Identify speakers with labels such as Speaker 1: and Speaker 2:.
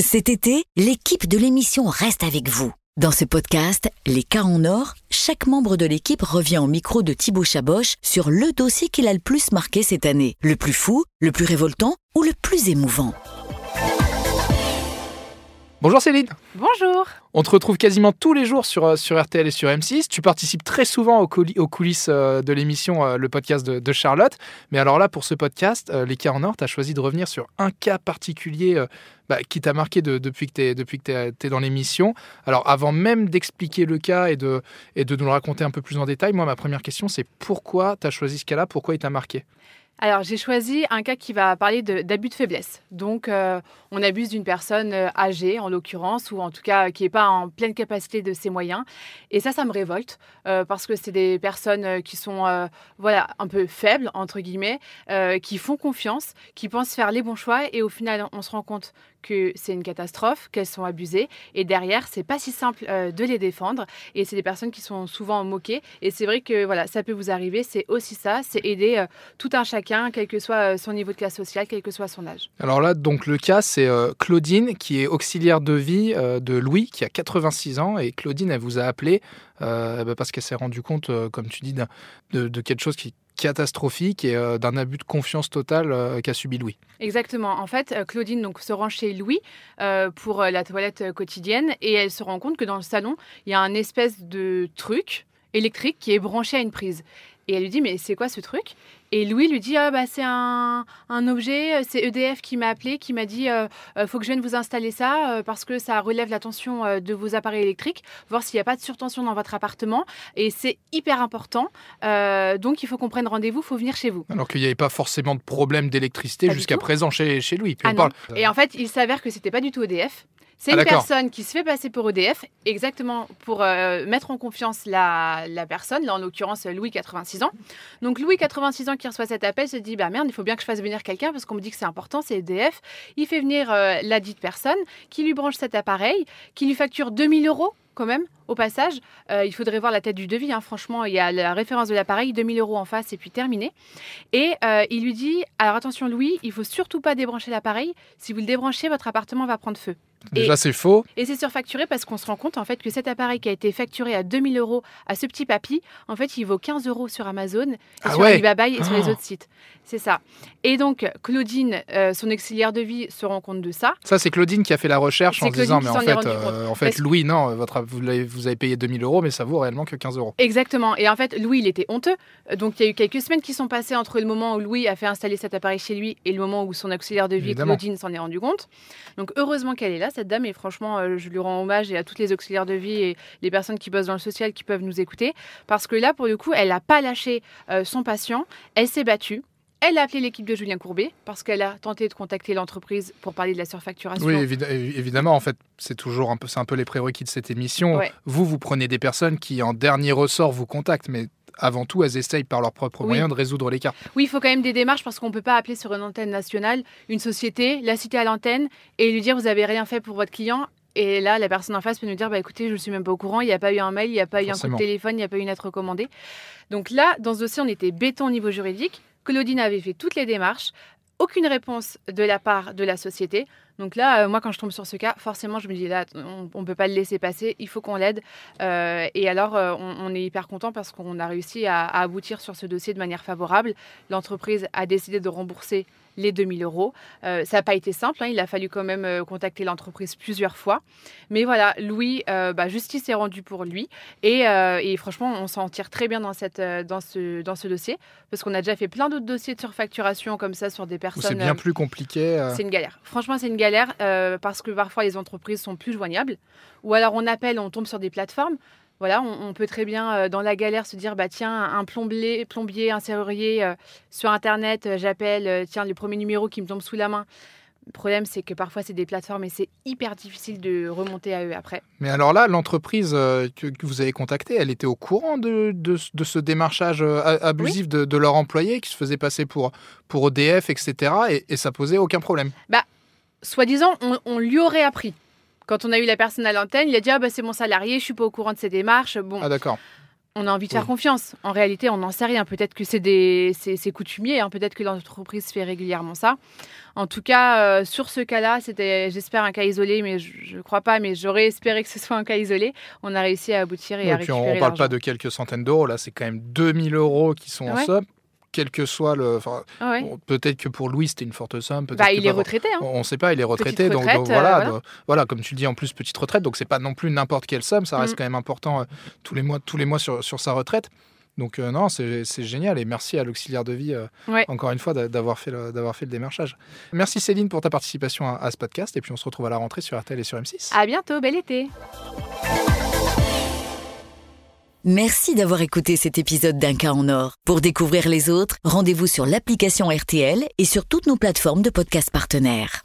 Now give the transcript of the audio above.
Speaker 1: Cet été, l'équipe de l'émission reste avec vous. Dans ce podcast, Les cas en or, chaque membre de l'équipe revient au micro de Thibaut Chaboch sur le dossier qu'il a le plus marqué cette année. Le plus fou, le plus révoltant ou le plus émouvant?
Speaker 2: Bonjour Céline.
Speaker 3: Bonjour.
Speaker 2: On te retrouve quasiment tous les jours sur, euh, sur RTL et sur M6. Tu participes très souvent aux, couli- aux coulisses euh, de l'émission, euh, le podcast de, de Charlotte. Mais alors là, pour ce podcast, Les cas en or, tu as choisi de revenir sur un cas particulier bah, qui t'a marqué de- depuis que tu es, dans l'émission. Alors avant même d'expliquer le cas et de, et de nous le raconter un peu plus en détail, moi, ma première question, c'est pourquoi tu as choisi ce cas-là? Pourquoi il t'a marqué?
Speaker 3: Alors, j'ai choisi un cas qui va parler d'abus de, faiblesse. Donc, euh, on abuse d'une personne euh, âgée, en l'occurrence, ou en tout cas qui n'est pas en pleine capacité de ses moyens. Et ça, ça me révolte, euh, parce que c'est des personnes euh, qui sont euh, voilà, un peu faibles, entre guillemets, euh, qui font confiance, qui pensent faire les bons choix, et au final, on se rend compte que c'est une catastrophe, qu'elles sont abusées, et derrière, c'est pas si simple euh, de les défendre, et c'est des personnes qui sont souvent moquées, et c'est vrai que voilà, ça peut vous arriver, c'est aussi ça, c'est aider euh, tout un chacun, quel que soit euh, son niveau de classe sociale, quel que soit son âge.
Speaker 2: Alors là, donc le cas, c'est Claudine qui est auxiliaire de vie de Louis qui a 86 ans. Et Claudine, elle vous a appelé bah, parce qu'elle s'est rendue compte, comme tu dis, de, de quelque chose qui catastrophique et euh, d'un abus de confiance total euh, qu'a subi Louis.
Speaker 3: Exactement. En fait, euh, Claudine se rend chez Louis pour la toilette quotidienne et elle se rend compte que dans le salon, il y a un espèce de truc électrique qui est branché à une prise. Et elle lui dit, mais c'est quoi ce truc? Et Louis lui dit, ah, bah, c'est un, un objet, euh, c'est EDF qui m'a appelé, qui m'a dit, euh, euh, faut que je vienne vous installer ça euh, parce que ça relève la tension euh, de vos appareils électriques, voir s'il n'y a pas de surtension dans votre appartement. Et c'est hyper important. Donc, il faut qu'on prenne rendez-vous, il faut venir chez vous.
Speaker 2: Alors qu'il n'y avait pas forcément de problème d'électricité jusqu'à présent chez, chez lui.
Speaker 3: Ah. Et en fait, il s'avère que c'était pas du tout EDF. C'est
Speaker 2: Ah,
Speaker 3: une personne qui se fait passer pour EDF, exactement pour euh, mettre en confiance la, la personne, là en l'occurrence Louis, 86 ans. Donc Louis, 86 ans, qui reçoit cet appel, se dit bah merde, il faut bien que je fasse venir quelqu'un parce qu'on me dit que c'est important, c'est EDF. Il fait venir euh, la dite personne qui lui branche cet appareil, qui lui facture 2000 euros quand même au passage. Euh, il faudrait voir la tête du devis, hein. franchement, il y a la référence de l'appareil, 2000 euros en face et puis terminé. Et euh, il lui dit alors attention Louis, il faut surtout pas débrancher l'appareil. Si vous le débranchez, votre appartement va prendre feu.
Speaker 2: Déjà, c'est faux.
Speaker 3: Et c'est surfacturé parce qu'on se rend compte en fait que cet appareil qui a été facturé à 2000 euros à ce petit papy, en fait, il vaut 15 euros sur Amazon et
Speaker 2: Ah
Speaker 3: sur
Speaker 2: ouais
Speaker 3: Alibaba et sur les
Speaker 2: Oh.
Speaker 3: autres sites. C'est ça. Et donc, Claudine, euh, son auxiliaire de vie, se rend compte de ça.
Speaker 2: Ça, c'est Claudine qui a fait la recherche en se disant, mais en fait, euh,
Speaker 3: compte.
Speaker 2: en fait
Speaker 3: Parce-
Speaker 2: Louis, non, votre, vous, avez payé 2000 euros, mais ça vaut réellement que 15 euros.
Speaker 3: Exactement. Et en fait, Louis, il était honteux. Euh, Donc, il y a eu quelques semaines qui sont passées entre le moment où Louis a fait installer cet appareil chez lui et le moment où son auxiliaire de vie,
Speaker 2: Évidemment.
Speaker 3: Claudine, s'en est rendu compte. Donc, heureusement qu'elle est là, cette dame. Et franchement, euh, je lui rends hommage et à toutes les auxiliaires de vie et les personnes qui bossent dans le social qui peuvent nous écouter. Parce que là, pour le coup, elle n'a pas lâché euh, son patient. Elle s'est battue. Elle a appelé l'équipe de Julien Courbet parce qu'elle a tenté de contacter l'entreprise pour parler de la surfacturation.
Speaker 2: Oui, évid- évi- évidemment, en fait, c'est toujours un peu, un peu les prérequis de cette émission.
Speaker 3: Ouais.
Speaker 2: Vous, vous prenez des personnes qui, en dernier ressort, vous contactent, mais avant tout, elles essayent par leurs propres
Speaker 3: Oui.
Speaker 2: moyens de résoudre les cas.
Speaker 3: Oui, il faut quand même des démarches parce qu'on ne peut pas appeler sur une antenne nationale une société, la citer à l'antenne et lui dire vous avez rien fait pour votre client. Et là, la personne en face peut nous dire bah écoutez, je ne suis même pas au courant, il n'y a pas eu un mail, il n'y a pas eu un coup de téléphone, il n'y a pas eu une lettre recommandée. Donc là, dans ce dossier, on était béton au niveau juridique. Claudine avait fait toutes les démarches, aucune réponse de la part de la société. Donc là, euh, moi, quand je tombe sur ce cas, forcément, je me dis là, on ne peut pas le laisser passer, il faut qu'on l'aide. Euh, et alors, euh, on, on est hyper content parce qu'on a réussi à, à aboutir sur ce dossier de manière favorable. L'entreprise a décidé de rembourser les 2000 euros. Euh, ça n'a pas été simple, hein, il a fallu quand même euh, contacter l'entreprise plusieurs fois. Mais voilà, Louis, euh, bah, justice est rendue pour lui. Et, et franchement, on s'en tire très bien dans, cette, dans, ce, dans ce dossier, parce qu'on a déjà fait plein d'autres dossiers de surfacturation comme ça sur des personnes.
Speaker 2: c'est bien plus compliqué.
Speaker 3: c'est une galère. Franchement, c'est une galère euh, parce que parfois les entreprises sont plus joignables. Ou alors on appelle, on tombe sur des plateformes. Voilà, on, on peut très bien euh, dans la galère se dire bah tiens un plombier, plombier, un serrurier euh, sur internet, j'appelle, tiens le premier numéro qui me tombe sous la main. Le problème c'est que parfois c'est des plateformes et c'est hyper difficile de remonter à eux après.
Speaker 2: Mais alors là, l'entreprise que, vous avez contactée, elle était au courant de, de, de ce démarchage abusif de, de leur employé qui se faisait passer pour, pour EDF, etc. Et, et ça posait aucun problème?
Speaker 3: Soi-disant, on, on lui aurait appris. Quand on a eu la personne à l'antenne, il a dit ah bah c'est mon salarié, je suis pas au courant de ses démarches. Bon,
Speaker 2: Ah d'accord.
Speaker 3: on a envie de faire
Speaker 2: Oui.
Speaker 3: confiance. En réalité, on n'en sait rien. Peut-être que c'est des, c'est, coutumier. hein. Peut-être que l'entreprise fait régulièrement ça. En tout cas, euh, sur ce cas-là, c'était, j'espère, un cas isolé, mais je ne crois pas. Mais j'aurais espéré que ce soit un cas isolé. On a réussi à aboutir et à
Speaker 2: puis
Speaker 3: récupérer
Speaker 2: on, on parle pas de quelques centaines d'euros, là c'est quand même 2000 euros qui sont en somme, quel que soit le.
Speaker 3: Ah ouais.
Speaker 2: bon, peut-être que pour Louis c'était une forte somme.
Speaker 3: Bah, il est
Speaker 2: pas.
Speaker 3: retraité. hein.
Speaker 2: On ne sait pas, il est retraité, donc,
Speaker 3: euh,
Speaker 2: voilà,
Speaker 3: voilà.
Speaker 2: donc, voilà, comme tu le dis en plus petite retraite, donc c'est pas non plus n'importe quelle somme, ça reste
Speaker 3: Mm.
Speaker 2: quand même important euh, tous les mois, tous les mois sur, sur sa retraite. Donc euh, non, c'est c'est génial et merci à l'auxiliaire de vie
Speaker 3: Ouais.
Speaker 2: encore une fois d'a- d'avoir fait le, d'avoir fait le démarchage. Merci Céline pour ta participation à, à ce podcast et puis on se retrouve à la rentrée sur RTL et sur M6.
Speaker 3: À bientôt. Bel été.
Speaker 1: Merci d'avoir écouté cet épisode d'Un cas en or. Pour découvrir les autres, rendez-vous sur l'application RTL et sur toutes nos plateformes de podcasts partenaires.